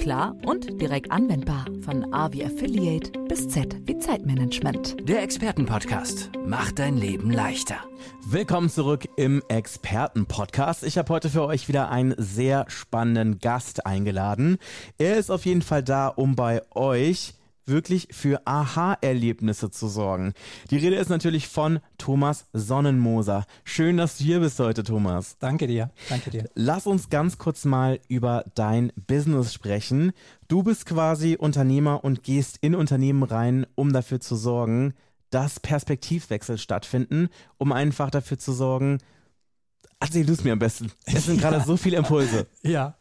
klar und direkt anwendbar. Von A wie Affiliate bis Z wie Zeitmanagement. Der Expertenpodcast macht dein Leben leichter. Willkommen zurück im Expertenpodcast. Ich habe heute für euch wieder einen sehr spannenden Gast eingeladen. Er ist auf jeden Fall da, um bei euch wirklich für Aha-Erlebnisse zu sorgen. Die Rede ist natürlich von Thomas Sonnenmoser. Schön, dass du hier bist heute, Thomas. Danke dir, danke dir. Lass uns ganz kurz mal über dein Business sprechen. Du bist quasi Unternehmer und gehst in Unternehmen rein, um dafür zu sorgen, dass Perspektivwechsel stattfinden, um einfach dafür zu sorgen, Erzähl du es mir am besten. Es sind gerade so viele Impulse. Ja,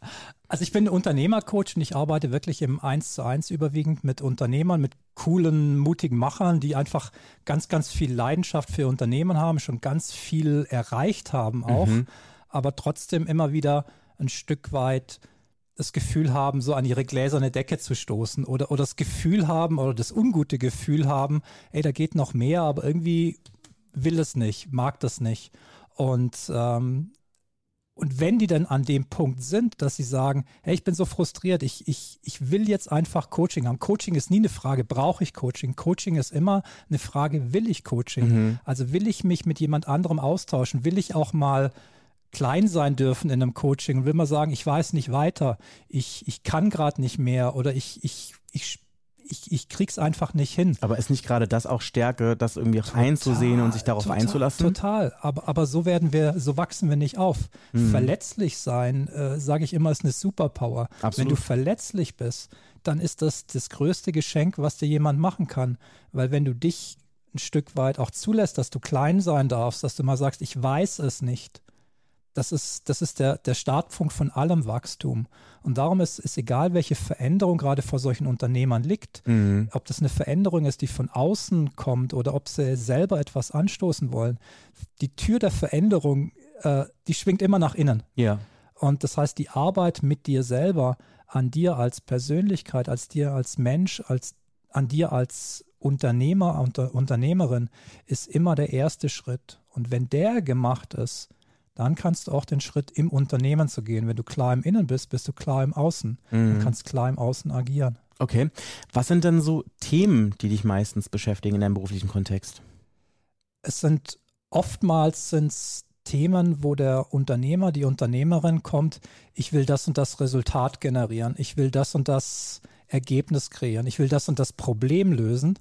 also ich bin Unternehmercoach und ich arbeite wirklich im Eins zu eins überwiegend mit Unternehmern, mit coolen, mutigen Machern, die einfach ganz, ganz viel Leidenschaft für Unternehmen haben, schon ganz viel erreicht haben auch, mhm. aber trotzdem immer wieder ein Stück weit das Gefühl haben, so an ihre gläserne Decke zu stoßen oder, oder das Gefühl haben oder das ungute Gefühl haben, ey, da geht noch mehr, aber irgendwie will es nicht, mag das nicht. Und ähm, und wenn die dann an dem Punkt sind, dass sie sagen, hey, ich bin so frustriert, ich, ich, ich will jetzt einfach Coaching haben. Coaching ist nie eine Frage, brauche ich Coaching? Coaching ist immer eine Frage, will ich Coaching? Mhm. Also will ich mich mit jemand anderem austauschen? Will ich auch mal klein sein dürfen in einem Coaching und will mal sagen, ich weiß nicht weiter, ich, ich kann gerade nicht mehr oder ich, ich, ich ich, ich krieg's einfach nicht hin. Aber ist nicht gerade das auch Stärke, das irgendwie total, einzusehen und sich darauf total, einzulassen? Total, aber, aber so werden wir, so wachsen wir nicht auf. Hm. Verletzlich sein, äh, sage ich immer, ist eine Superpower. Absolut. Wenn du verletzlich bist, dann ist das das größte Geschenk, was dir jemand machen kann. Weil wenn du dich ein Stück weit auch zulässt, dass du klein sein darfst, dass du mal sagst, ich weiß es nicht, das ist, das ist der, der Startpunkt von allem Wachstum. Und darum ist es egal, welche Veränderung gerade vor solchen Unternehmern liegt, mhm. ob das eine Veränderung ist, die von außen kommt oder ob sie selber etwas anstoßen wollen. Die Tür der Veränderung, äh, die schwingt immer nach innen. Ja. Und das heißt, die Arbeit mit dir selber, an dir als Persönlichkeit, als dir als Mensch, als an dir als Unternehmer, unter, Unternehmerin, ist immer der erste Schritt. Und wenn der gemacht ist, dann kannst du auch den Schritt im Unternehmen zu gehen. Wenn du klar im Innen bist, bist du klar im Außen mhm. und kannst klar im Außen agieren. Okay. Was sind denn so Themen, die dich meistens beschäftigen in deinem beruflichen Kontext? Es sind oftmals sind's Themen, wo der Unternehmer, die Unternehmerin kommt, ich will das und das Resultat generieren, ich will das und das Ergebnis kreieren, ich will das und das Problem lösen.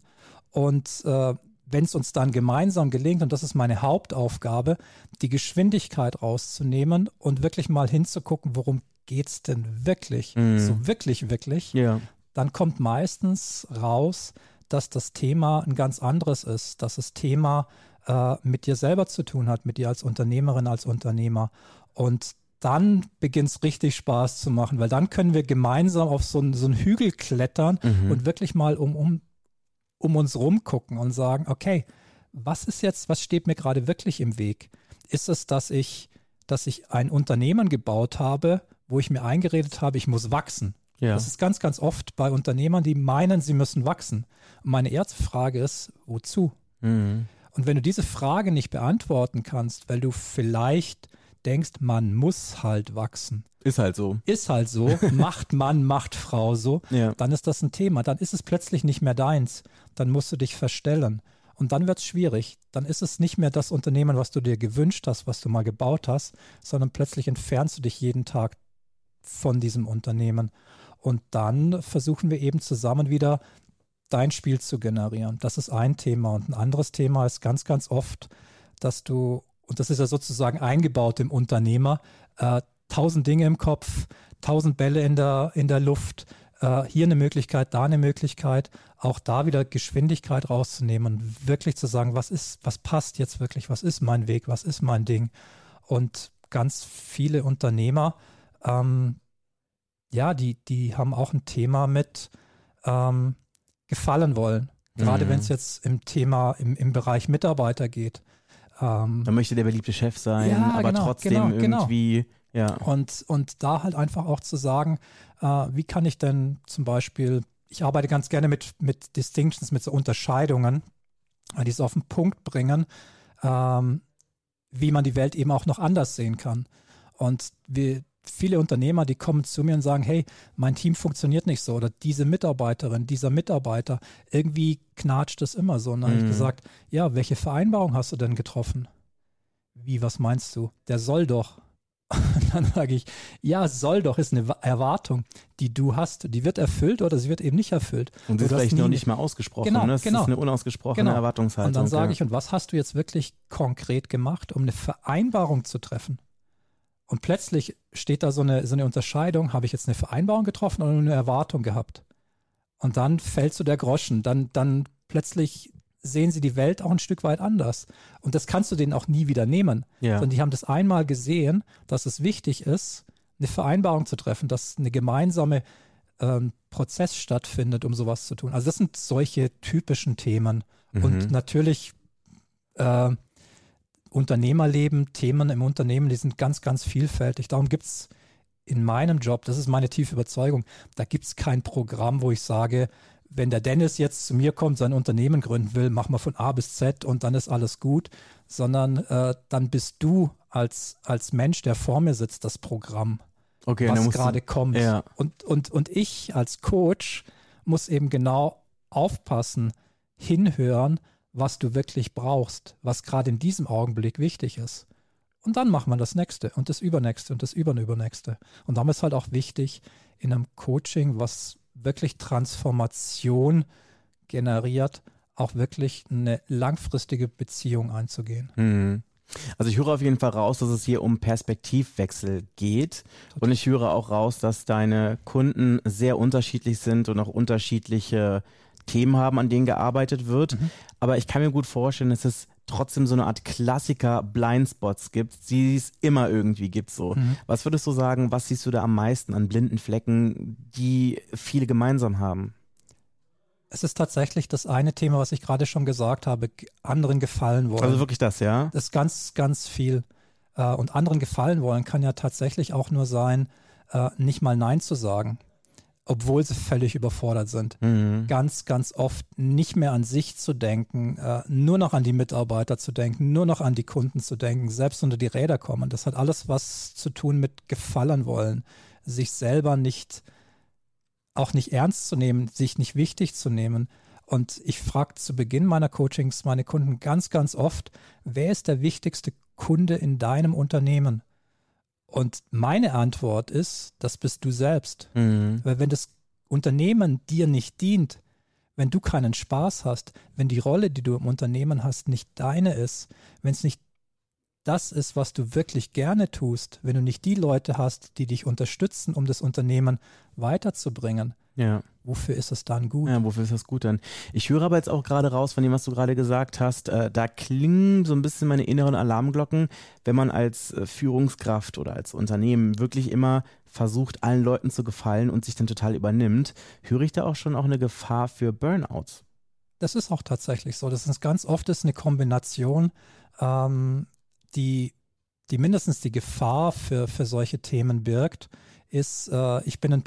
Und äh, wenn es uns dann gemeinsam gelingt, und das ist meine Hauptaufgabe, die Geschwindigkeit rauszunehmen und wirklich mal hinzugucken, worum geht es denn wirklich, mm. so wirklich, wirklich, yeah. dann kommt meistens raus, dass das Thema ein ganz anderes ist, dass das Thema äh, mit dir selber zu tun hat, mit dir als Unternehmerin, als Unternehmer. Und dann beginnt es richtig Spaß zu machen, weil dann können wir gemeinsam auf so, einen, so einen Hügel klettern mhm. und wirklich mal um, um um uns rumgucken und sagen, okay, was ist jetzt, was steht mir gerade wirklich im Weg? Ist es, dass ich, dass ich ein Unternehmen gebaut habe, wo ich mir eingeredet habe, ich muss wachsen? Ja. Das ist ganz, ganz oft bei Unternehmern, die meinen, sie müssen wachsen. Und meine erste Frage ist, wozu? Mhm. Und wenn du diese Frage nicht beantworten kannst, weil du vielleicht denkst, man muss halt wachsen. Ist halt so. Ist halt so. macht Mann, macht Frau so. Ja. Dann ist das ein Thema. Dann ist es plötzlich nicht mehr deins. Dann musst du dich verstellen. Und dann wird es schwierig. Dann ist es nicht mehr das Unternehmen, was du dir gewünscht hast, was du mal gebaut hast, sondern plötzlich entfernst du dich jeden Tag von diesem Unternehmen. Und dann versuchen wir eben zusammen wieder dein Spiel zu generieren. Das ist ein Thema. Und ein anderes Thema ist ganz, ganz oft, dass du und das ist ja sozusagen eingebaut im Unternehmer, äh, tausend Dinge im Kopf, tausend Bälle in der, in der Luft, äh, hier eine Möglichkeit, da eine Möglichkeit, auch da wieder Geschwindigkeit rauszunehmen und wirklich zu sagen, was ist, was passt jetzt wirklich, was ist mein Weg, was ist mein Ding. Und ganz viele Unternehmer, ähm, ja, die, die haben auch ein Thema mit ähm, gefallen wollen. Gerade mhm. wenn es jetzt im Thema, im, im Bereich Mitarbeiter geht. Ähm, Man möchte der beliebte Chef sein, ja, aber genau, trotzdem genau, genau. Ja. Und, und da halt einfach auch zu sagen, äh, wie kann ich denn zum Beispiel ich arbeite ganz gerne mit, mit Distinctions, mit so Unterscheidungen, die es auf den Punkt bringen, ähm, wie man die Welt eben auch noch anders sehen kann. Und wir, viele Unternehmer, die kommen zu mir und sagen, hey, mein Team funktioniert nicht so oder diese Mitarbeiterin, dieser Mitarbeiter, irgendwie knatscht es immer so. Und dann mhm. habe ich gesagt, ja, welche Vereinbarung hast du denn getroffen? Wie, was meinst du? Der soll doch. Und dann sage ich, ja, soll doch, ist eine Erwartung, die du hast. Die wird erfüllt oder sie wird eben nicht erfüllt. Und sie ist vielleicht noch nicht mal ausgesprochen. Genau, ne? Das genau. ist eine unausgesprochene genau. Erwartungshaltung. Und dann sage ja. ich, und was hast du jetzt wirklich konkret gemacht, um eine Vereinbarung zu treffen? Und plötzlich steht da so eine, so eine Unterscheidung, habe ich jetzt eine Vereinbarung getroffen oder eine Erwartung gehabt? Und dann fällt so der Groschen. Dann, dann plötzlich sehen sie die Welt auch ein Stück weit anders. Und das kannst du denen auch nie wieder nehmen. Ja. Sondern die haben das einmal gesehen, dass es wichtig ist, eine Vereinbarung zu treffen, dass eine gemeinsame ähm, Prozess stattfindet, um sowas zu tun. Also das sind solche typischen Themen. Mhm. Und natürlich äh, Unternehmerleben, Themen im Unternehmen, die sind ganz, ganz vielfältig. Darum gibt es in meinem Job, das ist meine tiefe Überzeugung, da gibt es kein Programm, wo ich sage, wenn der Dennis jetzt zu mir kommt, sein Unternehmen gründen will, machen wir von A bis Z und dann ist alles gut, sondern äh, dann bist du als, als Mensch, der vor mir sitzt, das Programm, okay, was gerade kommt. Ja. Und, und, und ich als Coach muss eben genau aufpassen, hinhören, was du wirklich brauchst, was gerade in diesem Augenblick wichtig ist. Und dann macht man das nächste und das übernächste und das übernächste. Und darum ist halt auch wichtig, in einem Coaching, was wirklich Transformation generiert, auch wirklich eine langfristige Beziehung einzugehen. Mhm. Also ich höre auf jeden Fall raus, dass es hier um Perspektivwechsel geht. Und ich höre auch raus, dass deine Kunden sehr unterschiedlich sind und auch unterschiedliche Themen haben, an denen gearbeitet wird. Mhm. Aber ich kann mir gut vorstellen, dass es trotzdem so eine Art Klassiker Blindspots gibt, die es immer irgendwie gibt so. Mhm. Was würdest du sagen, was siehst du da am meisten an blinden Flecken, die viele gemeinsam haben? Es ist tatsächlich das eine Thema, was ich gerade schon gesagt habe, anderen gefallen wollen. Also wirklich das, ja? Das ist ganz, ganz viel. Äh, und anderen gefallen wollen kann ja tatsächlich auch nur sein, äh, nicht mal Nein zu sagen obwohl sie völlig überfordert sind. Mhm. Ganz, ganz oft nicht mehr an sich zu denken, äh, nur noch an die Mitarbeiter zu denken, nur noch an die Kunden zu denken, selbst unter die Räder kommen. Das hat alles was zu tun mit gefallen wollen, sich selber nicht, auch nicht ernst zu nehmen, sich nicht wichtig zu nehmen. Und ich frage zu Beginn meiner Coachings meine Kunden ganz, ganz oft, wer ist der wichtigste Kunde in deinem Unternehmen? Und meine Antwort ist, das bist du selbst. Mhm. Weil wenn das Unternehmen dir nicht dient, wenn du keinen Spaß hast, wenn die Rolle, die du im Unternehmen hast, nicht deine ist, wenn es nicht das ist, was du wirklich gerne tust, wenn du nicht die Leute hast, die dich unterstützen, um das Unternehmen weiterzubringen, ja. wofür ist es dann gut? Ja, wofür ist das gut dann? Ich höre aber jetzt auch gerade raus von dem, was du gerade gesagt hast, äh, da klingen so ein bisschen meine inneren Alarmglocken, wenn man als äh, Führungskraft oder als Unternehmen wirklich immer versucht, allen Leuten zu gefallen und sich dann total übernimmt, höre ich da auch schon auch eine Gefahr für Burnouts. Das ist auch tatsächlich so. Das ist ganz oft ist eine Kombination, ähm, die, die mindestens die Gefahr für, für solche Themen birgt, ist, äh, ich bin ein,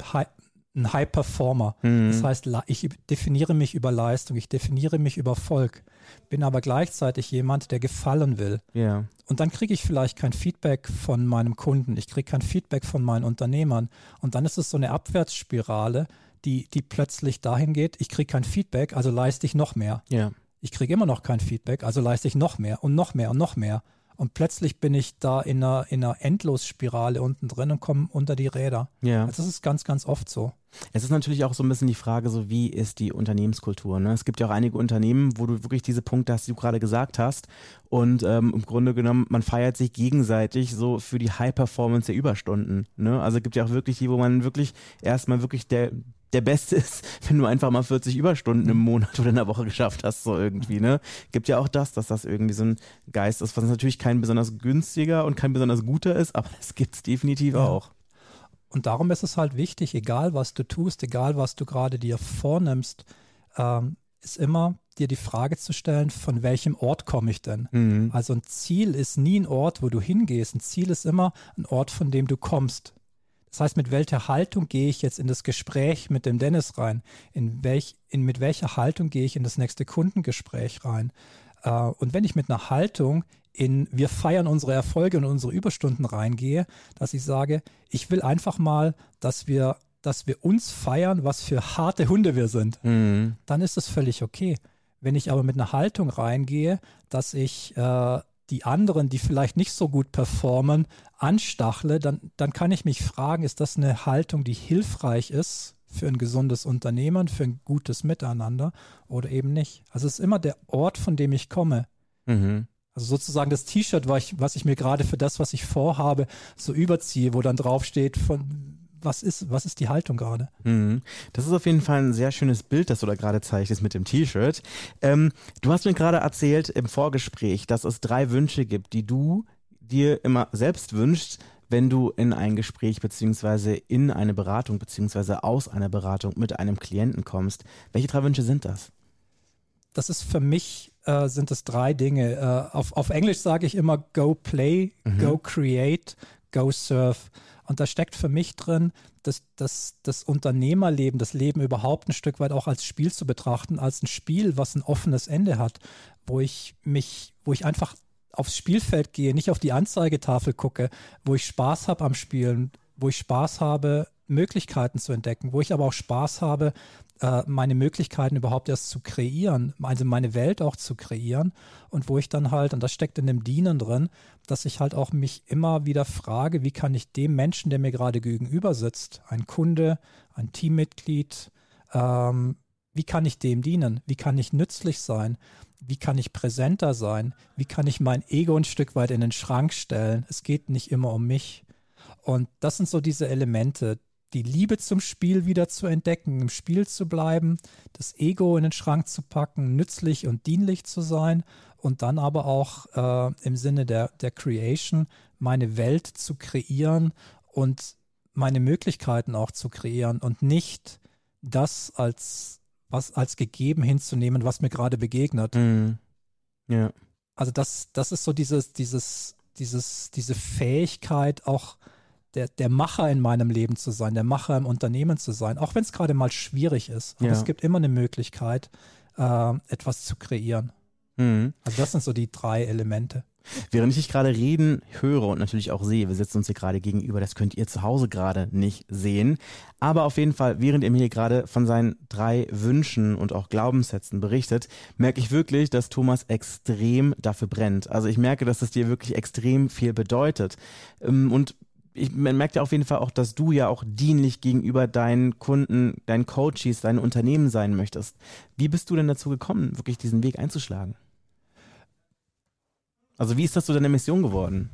ein High Performer. Mhm. Das heißt, ich definiere mich über Leistung, ich definiere mich über Volk, bin aber gleichzeitig jemand, der gefallen will. Yeah. Und dann kriege ich vielleicht kein Feedback von meinem Kunden, ich kriege kein Feedback von meinen Unternehmern. Und dann ist es so eine Abwärtsspirale, die, die plötzlich dahin geht, ich kriege kein Feedback, also leiste ich noch mehr. Yeah. Ich kriege immer noch kein Feedback, also leiste ich noch mehr und noch mehr und noch mehr. Und plötzlich bin ich da in einer, in einer Endlosspirale unten drin und komme unter die Räder. Ja. Also das ist ganz, ganz oft so. Es ist natürlich auch so ein bisschen die Frage, so wie ist die Unternehmenskultur. Ne? Es gibt ja auch einige Unternehmen, wo du wirklich diese Punkte hast, die du gerade gesagt hast. Und ähm, im Grunde genommen, man feiert sich gegenseitig so für die High Performance der Überstunden. Ne? Also es gibt ja auch wirklich die, wo man wirklich erstmal wirklich der der Beste ist, wenn du einfach mal 40 Überstunden im Monat oder in der Woche geschafft hast, so irgendwie, ne? Gibt ja auch das, dass das irgendwie so ein Geist ist, was natürlich kein besonders günstiger und kein besonders guter ist, aber es gibt es definitiv ja. auch. Und darum ist es halt wichtig, egal was du tust, egal was du gerade dir vornimmst, ähm, ist immer dir die Frage zu stellen, von welchem Ort komme ich denn? Mhm. Also ein Ziel ist nie ein Ort, wo du hingehst. Ein Ziel ist immer ein Ort, von dem du kommst. Das heißt, mit welcher Haltung gehe ich jetzt in das Gespräch mit dem Dennis rein? In welch, in, mit welcher Haltung gehe ich in das nächste Kundengespräch rein? Äh, und wenn ich mit einer Haltung in wir feiern unsere Erfolge und unsere Überstunden reingehe, dass ich sage, ich will einfach mal, dass wir, dass wir uns feiern, was für harte Hunde wir sind, mhm. dann ist das völlig okay. Wenn ich aber mit einer Haltung reingehe, dass ich äh, die anderen, die vielleicht nicht so gut performen, anstachle, dann, dann kann ich mich fragen, ist das eine Haltung, die hilfreich ist für ein gesundes Unternehmen, für ein gutes Miteinander oder eben nicht. Also es ist immer der Ort, von dem ich komme. Mhm. Also sozusagen das T-Shirt, was ich, was ich mir gerade für das, was ich vorhabe, so überziehe, wo dann draufsteht, von was ist, was ist die Haltung gerade? Mhm. Das ist auf jeden Fall ein sehr schönes Bild, das du da gerade zeichnest mit dem T-Shirt. Ähm, du hast mir gerade erzählt im Vorgespräch, dass es drei Wünsche gibt, die du dir immer selbst wünschst, wenn du in ein Gespräch beziehungsweise in eine Beratung beziehungsweise aus einer Beratung mit einem Klienten kommst. Welche drei Wünsche sind das? Das ist für mich äh, sind es drei Dinge. Äh, auf, auf Englisch sage ich immer Go Play, mhm. Go Create, Go Serve. Und da steckt für mich drin, dass, dass das Unternehmerleben, das Leben überhaupt ein Stück weit auch als Spiel zu betrachten, als ein Spiel, was ein offenes Ende hat, wo ich mich, wo ich einfach aufs Spielfeld gehe, nicht auf die Anzeigetafel gucke, wo ich Spaß habe am Spielen, wo ich Spaß habe, Möglichkeiten zu entdecken, wo ich aber auch Spaß habe, äh, meine Möglichkeiten überhaupt erst zu kreieren, also meine Welt auch zu kreieren und wo ich dann halt, und das steckt in dem Dienen drin, dass ich halt auch mich immer wieder frage, wie kann ich dem Menschen, der mir gerade gegenüber sitzt, ein Kunde, ein Teammitglied, ähm, wie kann ich dem dienen? Wie kann ich nützlich sein? Wie kann ich präsenter sein? Wie kann ich mein Ego ein Stück weit in den Schrank stellen? Es geht nicht immer um mich. Und das sind so diese Elemente, die Liebe zum Spiel wieder zu entdecken, im Spiel zu bleiben, das Ego in den Schrank zu packen, nützlich und dienlich zu sein und dann aber auch äh, im Sinne der, der Creation meine Welt zu kreieren und meine Möglichkeiten auch zu kreieren und nicht das als was als gegeben hinzunehmen, was mir gerade begegnet. Mhm. Ja. Also das, das ist so dieses, dieses, dieses, diese Fähigkeit auch der, der Macher in meinem Leben zu sein, der Macher im Unternehmen zu sein, auch wenn es gerade mal schwierig ist. Aber ja. es gibt immer eine Möglichkeit, äh, etwas zu kreieren. Mhm. Also das sind so die drei Elemente. Während ich dich gerade reden höre und natürlich auch sehe, wir sitzen uns hier gerade gegenüber, das könnt ihr zu Hause gerade nicht sehen. Aber auf jeden Fall, während ihr mir hier gerade von seinen drei Wünschen und auch Glaubenssätzen berichtet, merke ich wirklich, dass Thomas extrem dafür brennt. Also ich merke, dass es dir wirklich extrem viel bedeutet. Ähm, und ich, man merkt ja auf jeden Fall auch, dass du ja auch dienlich gegenüber deinen Kunden, deinen Coaches, deinen Unternehmen sein möchtest. Wie bist du denn dazu gekommen, wirklich diesen Weg einzuschlagen? Also wie ist das zu deiner Mission geworden?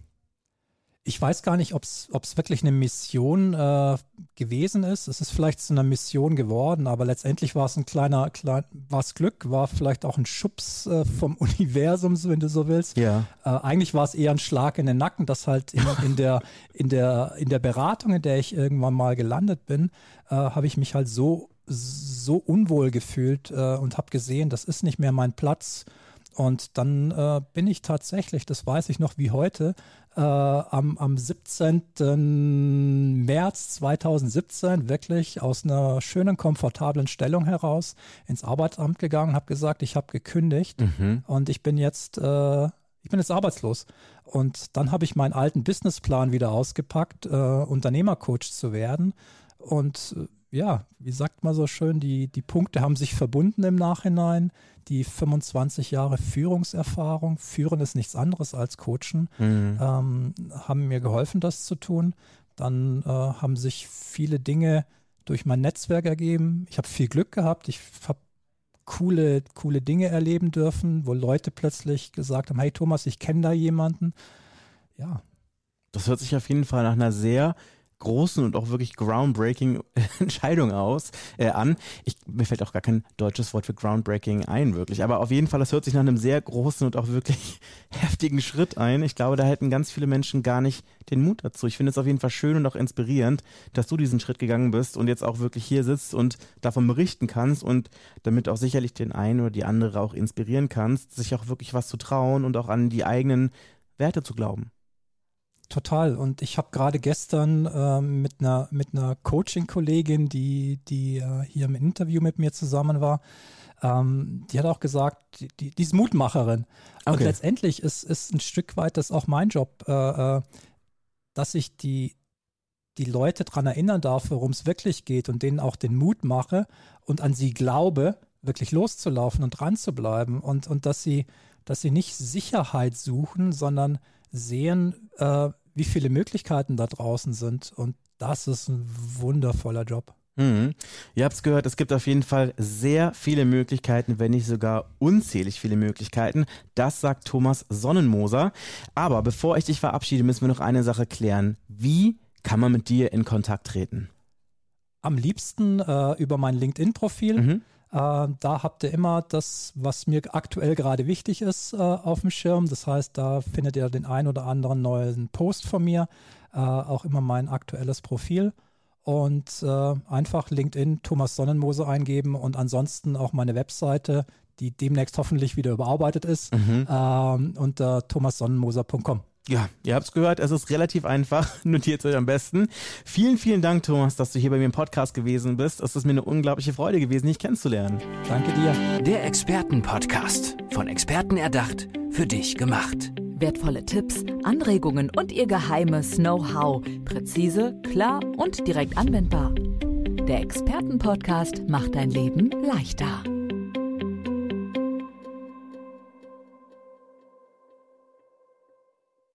Ich weiß gar nicht, ob es wirklich eine Mission äh, gewesen ist. Es ist vielleicht zu einer Mission geworden, aber letztendlich war es ein kleiner, klein, war es Glück, war vielleicht auch ein Schubs äh, vom Universum, wenn du so willst. Ja. Äh, eigentlich war es eher ein Schlag in den Nacken, dass halt in, in, der, in, der, in der Beratung, in der ich irgendwann mal gelandet bin, äh, habe ich mich halt so, so unwohl gefühlt äh, und habe gesehen, das ist nicht mehr mein Platz. Und dann äh, bin ich tatsächlich, das weiß ich noch wie heute, äh, am, am 17. März 2017 wirklich aus einer schönen, komfortablen Stellung heraus ins Arbeitsamt gegangen, habe gesagt, ich habe gekündigt mhm. und ich bin jetzt, äh, ich bin jetzt arbeitslos. Und dann habe ich meinen alten Businessplan wieder ausgepackt, äh, Unternehmercoach zu werden. Und äh, ja, wie sagt man so schön, die, die Punkte haben sich verbunden im Nachhinein. Die 25 Jahre Führungserfahrung, Führen ist nichts anderes als Coachen, mhm. ähm, haben mir geholfen, das zu tun. Dann äh, haben sich viele Dinge durch mein Netzwerk ergeben. Ich habe viel Glück gehabt. Ich habe coole, coole Dinge erleben dürfen, wo Leute plötzlich gesagt haben, hey Thomas, ich kenne da jemanden. Ja. Das hört sich auf jeden Fall nach einer sehr großen und auch wirklich groundbreaking Entscheidung aus äh, an. Ich, mir fällt auch gar kein deutsches Wort für groundbreaking ein, wirklich. Aber auf jeden Fall, das hört sich nach einem sehr großen und auch wirklich heftigen Schritt ein. Ich glaube, da hätten ganz viele Menschen gar nicht den Mut dazu. Ich finde es auf jeden Fall schön und auch inspirierend, dass du diesen Schritt gegangen bist und jetzt auch wirklich hier sitzt und davon berichten kannst und damit auch sicherlich den einen oder die andere auch inspirieren kannst, sich auch wirklich was zu trauen und auch an die eigenen Werte zu glauben. Total. Und ich habe gerade gestern äh, mit einer, mit einer Coaching-Kollegin, die, die äh, hier im Interview mit mir zusammen war, ähm, die hat auch gesagt, die, die, die ist Mutmacherin. Okay. Und letztendlich ist, ist ein Stück weit das auch mein Job, äh, äh dass ich die, die Leute daran erinnern darf, worum es wirklich geht und denen auch den Mut mache und an sie glaube, wirklich loszulaufen und dran zu bleiben und, und dass sie, dass sie nicht Sicherheit suchen, sondern sehen, äh, wie viele Möglichkeiten da draußen sind. Und das ist ein wundervoller Job. Mhm. Ihr habt es gehört, es gibt auf jeden Fall sehr viele Möglichkeiten, wenn nicht sogar unzählig viele Möglichkeiten. Das sagt Thomas Sonnenmoser. Aber bevor ich dich verabschiede, müssen wir noch eine Sache klären. Wie kann man mit dir in Kontakt treten? Am liebsten äh, über mein LinkedIn-Profil. Mhm. Äh, da habt ihr immer das, was mir aktuell gerade wichtig ist, äh, auf dem Schirm. Das heißt, da findet ihr den ein oder anderen neuen Post von mir, äh, auch immer mein aktuelles Profil. Und äh, einfach LinkedIn Thomas Sonnenmoser eingeben und ansonsten auch meine Webseite, die demnächst hoffentlich wieder überarbeitet ist, mhm. ähm, unter thomassonnenmoser.com. Ja, ihr habt es gehört, es ist relativ einfach. Notiert euch am besten. Vielen, vielen Dank, Thomas, dass du hier bei mir im Podcast gewesen bist. Es ist mir eine unglaubliche Freude gewesen, dich kennenzulernen. Danke dir. Der Expertenpodcast. Von Experten erdacht, für dich gemacht. Wertvolle Tipps, Anregungen und ihr geheimes Know-how. Präzise, klar und direkt anwendbar. Der Expertenpodcast macht dein Leben leichter.